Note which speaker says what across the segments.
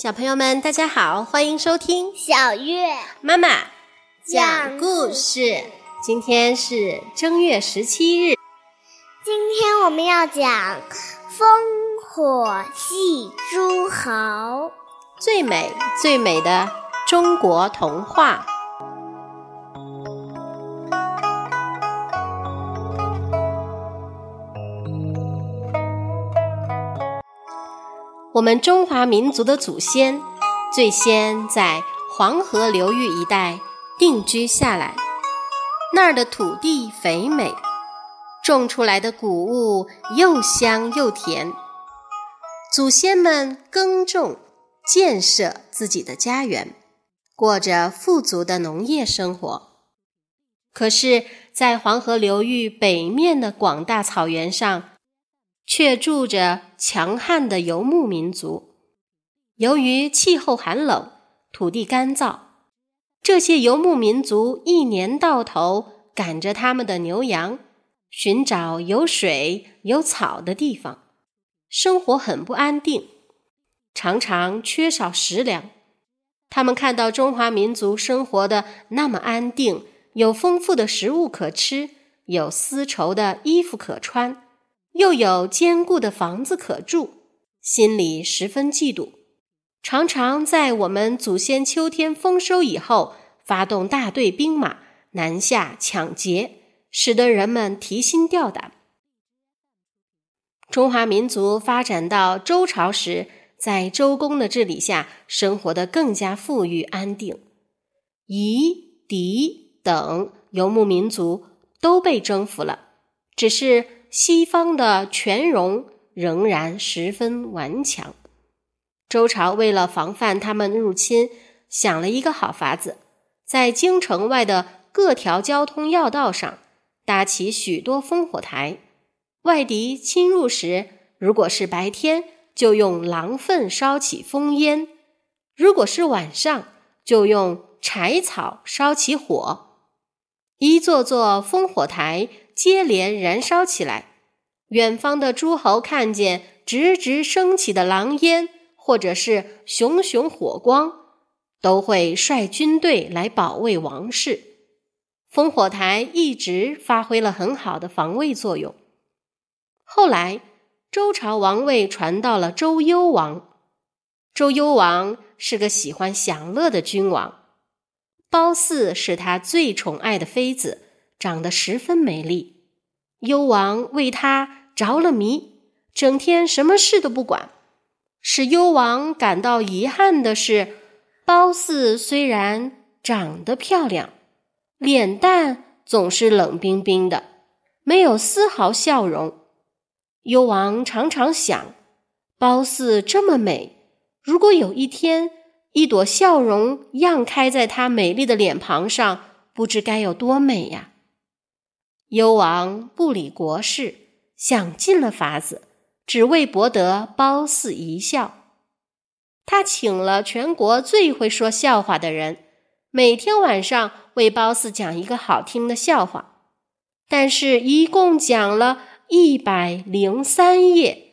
Speaker 1: 小朋友们，大家好，欢迎收听
Speaker 2: 小月
Speaker 1: 妈妈
Speaker 2: 讲
Speaker 1: 故事。今天是正月十七日，
Speaker 2: 今天我们要讲《烽火戏诸侯》，
Speaker 1: 最美最美的中国童话。我们中华民族的祖先最先在黄河流域一带定居下来，那儿的土地肥美，种出来的谷物又香又甜。祖先们耕种，建设自己的家园，过着富足的农业生活。可是，在黄河流域北面的广大草原上，却住着强悍的游牧民族。由于气候寒冷，土地干燥，这些游牧民族一年到头赶着他们的牛羊，寻找有水有草的地方，生活很不安定，常常缺少食粮。他们看到中华民族生活的那么安定，有丰富的食物可吃，有丝绸的衣服可穿。又有坚固的房子可住，心里十分嫉妒，常常在我们祖先秋天丰收以后，发动大队兵马南下抢劫，使得人们提心吊胆。中华民族发展到周朝时，在周公的治理下，生活的更加富裕安定。夷、狄等游牧民族都被征服了，只是。西方的权戎仍然十分顽强。周朝为了防范他们入侵，想了一个好法子，在京城外的各条交通要道上搭起许多烽火台。外敌侵入时，如果是白天，就用狼粪烧起烽烟；如果是晚上，就用柴草烧起火。一座座烽火台。接连燃烧起来，远方的诸侯看见直直升起的狼烟，或者是熊熊火光，都会率军队来保卫王室。烽火台一直发挥了很好的防卫作用。后来，周朝王位传到了周幽王。周幽王是个喜欢享乐的君王，褒姒是他最宠爱的妃子。长得十分美丽，幽王为她着了迷，整天什么事都不管。使幽王感到遗憾的是，褒姒虽然长得漂亮，脸蛋总是冷冰冰的，没有丝毫笑容。幽王常常想，褒姒这么美，如果有一天一朵笑容漾开在她美丽的脸庞上，不知该有多美呀！幽王不理国事，想尽了法子，只为博得褒姒一笑。他请了全国最会说笑话的人，每天晚上为褒姒讲一个好听的笑话。但是，一共讲了一百零三夜，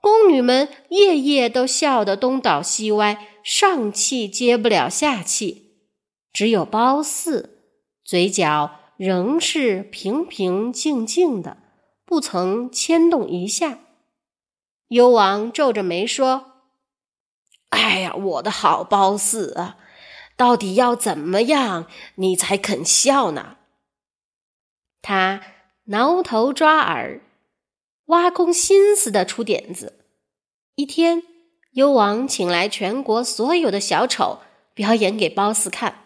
Speaker 1: 宫女们夜夜都笑得东倒西歪，上气接不了下气。只有褒姒，嘴角。仍是平平静静的，不曾牵动一下。幽王皱着眉说：“哎呀，我的好褒姒啊，到底要怎么样你才肯笑呢？”他挠头抓耳，挖空心思的出点子。一天，幽王请来全国所有的小丑表演给褒姒看。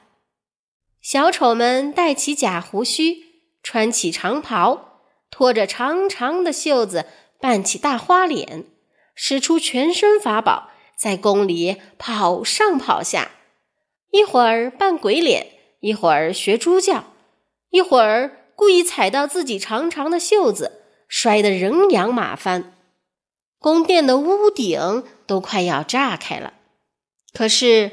Speaker 1: 小丑们戴起假胡须，穿起长袍，拖着长长的袖子，扮起大花脸，使出全身法宝，在宫里跑上跑下。一会儿扮鬼脸，一会儿学猪叫，一会儿故意踩到自己长长的袖子，摔得人仰马翻。宫殿的屋顶都快要炸开了。可是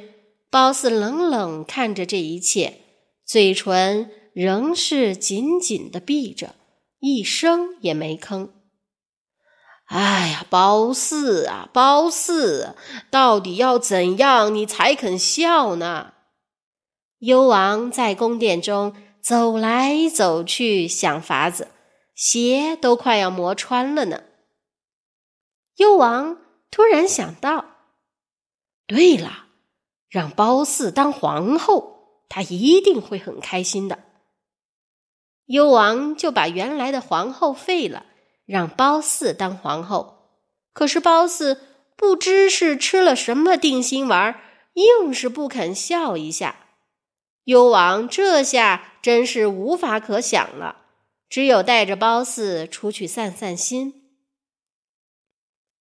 Speaker 1: 褒姒冷冷看着这一切。嘴唇仍是紧紧的闭着，一声也没吭。哎呀，褒姒啊，褒姒，到底要怎样你才肯笑呢？幽王在宫殿中走来走去，想法子，鞋都快要磨穿了呢。幽王突然想到，对了，让褒姒当皇后，他一定会很开心的。幽王就把原来的皇后废了。让褒姒当皇后，可是褒姒不知是吃了什么定心丸，硬是不肯笑一下。幽王这下真是无法可想了，只有带着褒姒出去散散心。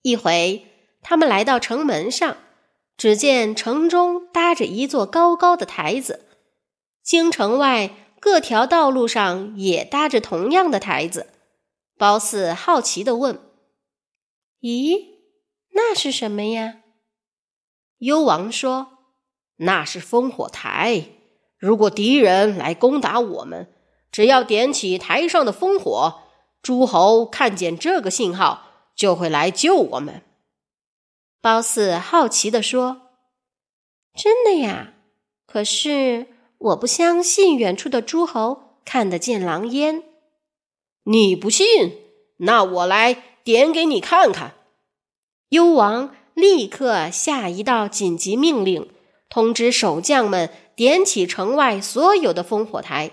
Speaker 1: 一回，他们来到城门上，只见城中搭着一座高高的台子，京城外各条道路上也搭着同样的台子。褒姒好奇地问：“咦，那是什么呀？”幽王说：“那是烽火台。如果敌人来攻打我们，只要点起台上的烽火，诸侯看见这个信号，就会来救我们。”褒姒好奇地说：“真的呀？可是我不相信远处的诸侯看得见狼烟。”你不信？那我来点给你看看。幽王立刻下一道紧急命令，通知守将们点起城外所有的烽火台。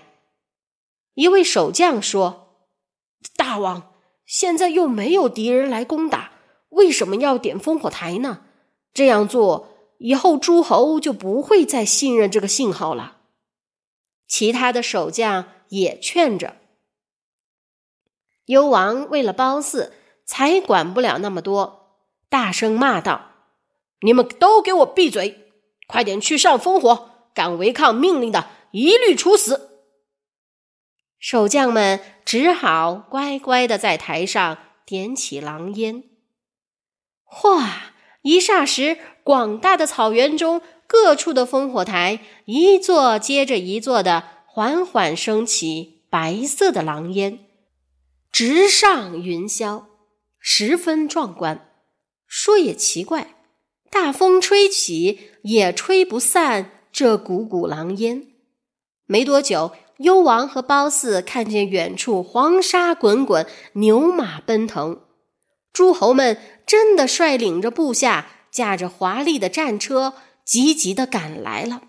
Speaker 1: 一位守将说：“大王，现在又没有敌人来攻打，为什么要点烽火台呢？这样做以后，诸侯就不会再信任这个信号了。”其他的守将也劝着。幽王为了褒姒，才管不了那么多，大声骂道：“你们都给我闭嘴！快点去上烽火！敢违抗命令的，一律处死！”守将们只好乖乖的在台上点起狼烟。哗！一霎时，广大的草原中各处的烽火台，一座接着一座的缓缓升起白色的狼烟。直上云霄，十分壮观。说也奇怪，大风吹起也吹不散这股股狼烟。没多久，幽王和褒姒看见远处黄沙滚滚，牛马奔腾，诸侯们真的率领着部下，驾着华丽的战车，急急的赶来了。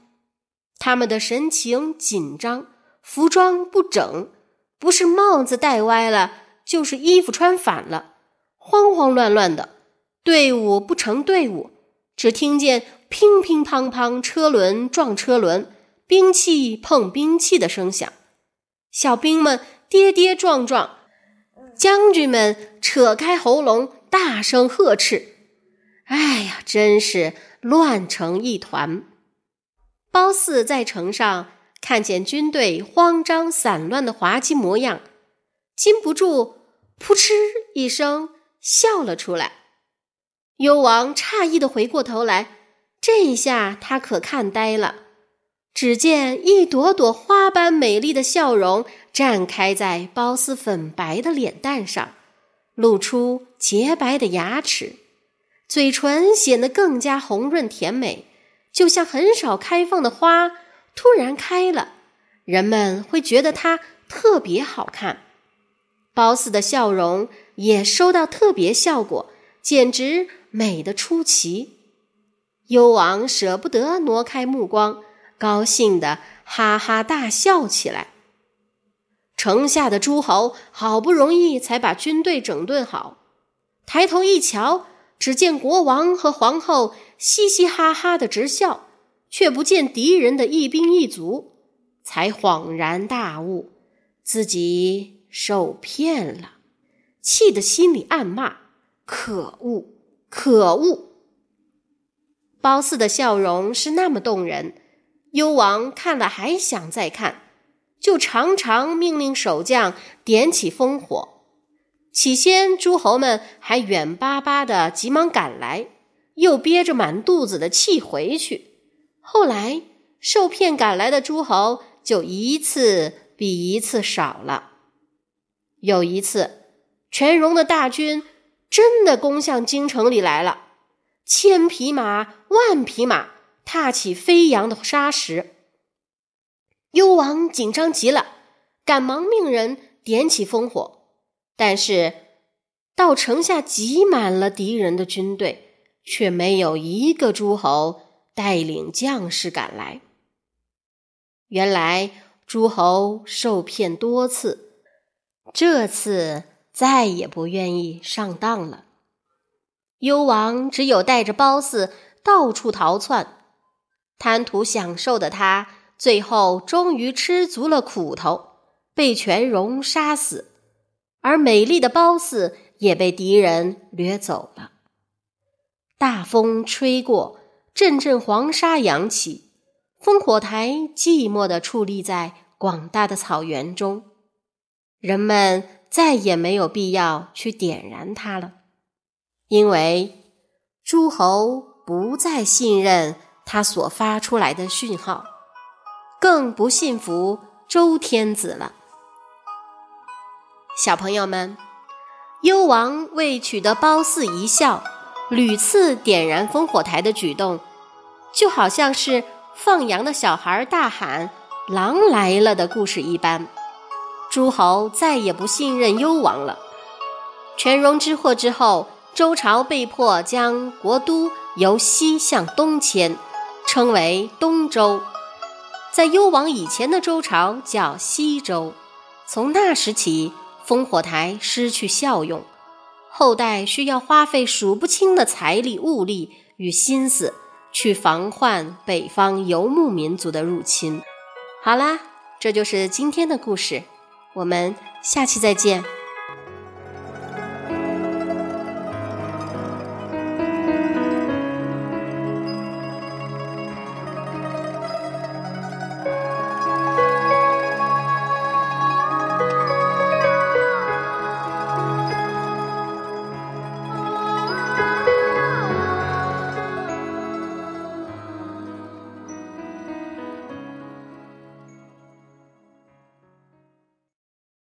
Speaker 1: 他们的神情紧张，服装不整。不是帽子戴歪了，就是衣服穿反了，慌慌乱乱的，队伍不成队伍。只听见乒乒乓乓，车轮撞车轮，兵器碰兵器的声响，小兵们跌跌撞撞，将军们扯开喉咙大声呵斥。哎呀，真是乱成一团。褒姒在城上。看见军队慌张散乱的滑稽模样，禁不住扑哧一声笑了出来。幽王诧异的回过头来，这一下他可看呆了。只见一朵朵花般美丽的笑容绽开在褒姒粉白的脸蛋上，露出洁白的牙齿，嘴唇显得更加红润甜美，就像很少开放的花。突然开了，人们会觉得它特别好看。褒姒的笑容也收到特别效果，简直美得出奇。幽王舍不得挪开目光，高兴的哈哈大笑起来。城下的诸侯好不容易才把军队整顿好，抬头一瞧，只见国王和皇后嘻嘻哈哈的直笑。却不见敌人的一兵一卒，才恍然大悟，自己受骗了，气得心里暗骂：“可恶，可恶！”褒姒的笑容是那么动人，幽王看了还想再看，就常常命令守将点起烽火。起先诸侯们还远巴巴的急忙赶来，又憋着满肚子的气回去。后来，受骗赶来的诸侯就一次比一次少了。有一次，全戎的大军真的攻向京城里来了，千匹马、万匹马踏起飞扬的沙石。幽王紧张极了，赶忙命人点起烽火，但是到城下挤满了敌人的军队，却没有一个诸侯带领将士赶来。原来诸侯受骗多次，这次。再也不愿意上当了。幽王只有带着褒姒到处逃窜，贪图享受的他，最后终于吃足了苦头，被全戎杀死，而美丽的褒姒也被敌人掠走了。大风吹过，阵阵黄沙扬起，烽火台寂寞地矗立在广大的草原中，人们。再也没有必要去点燃它了，因为诸侯不再信任他所发出来的讯号，更不信服周天子了。小朋友们，幽王为取得褒姒一笑，屡次点燃烽火台的举动，就好像是放羊的小孩大喊“狼来了”的故事一般。诸侯再也不信任幽王了。全戎之祸之后，周朝被迫将国都由西向东迁，称为东周。在幽王以前的周朝叫西周。从那时起，烽火台失去效用，后代需要花费数不清的财力、物力与心思去防患北方游牧民族的入侵。好啦，这就是今天的故事。我们下期再见。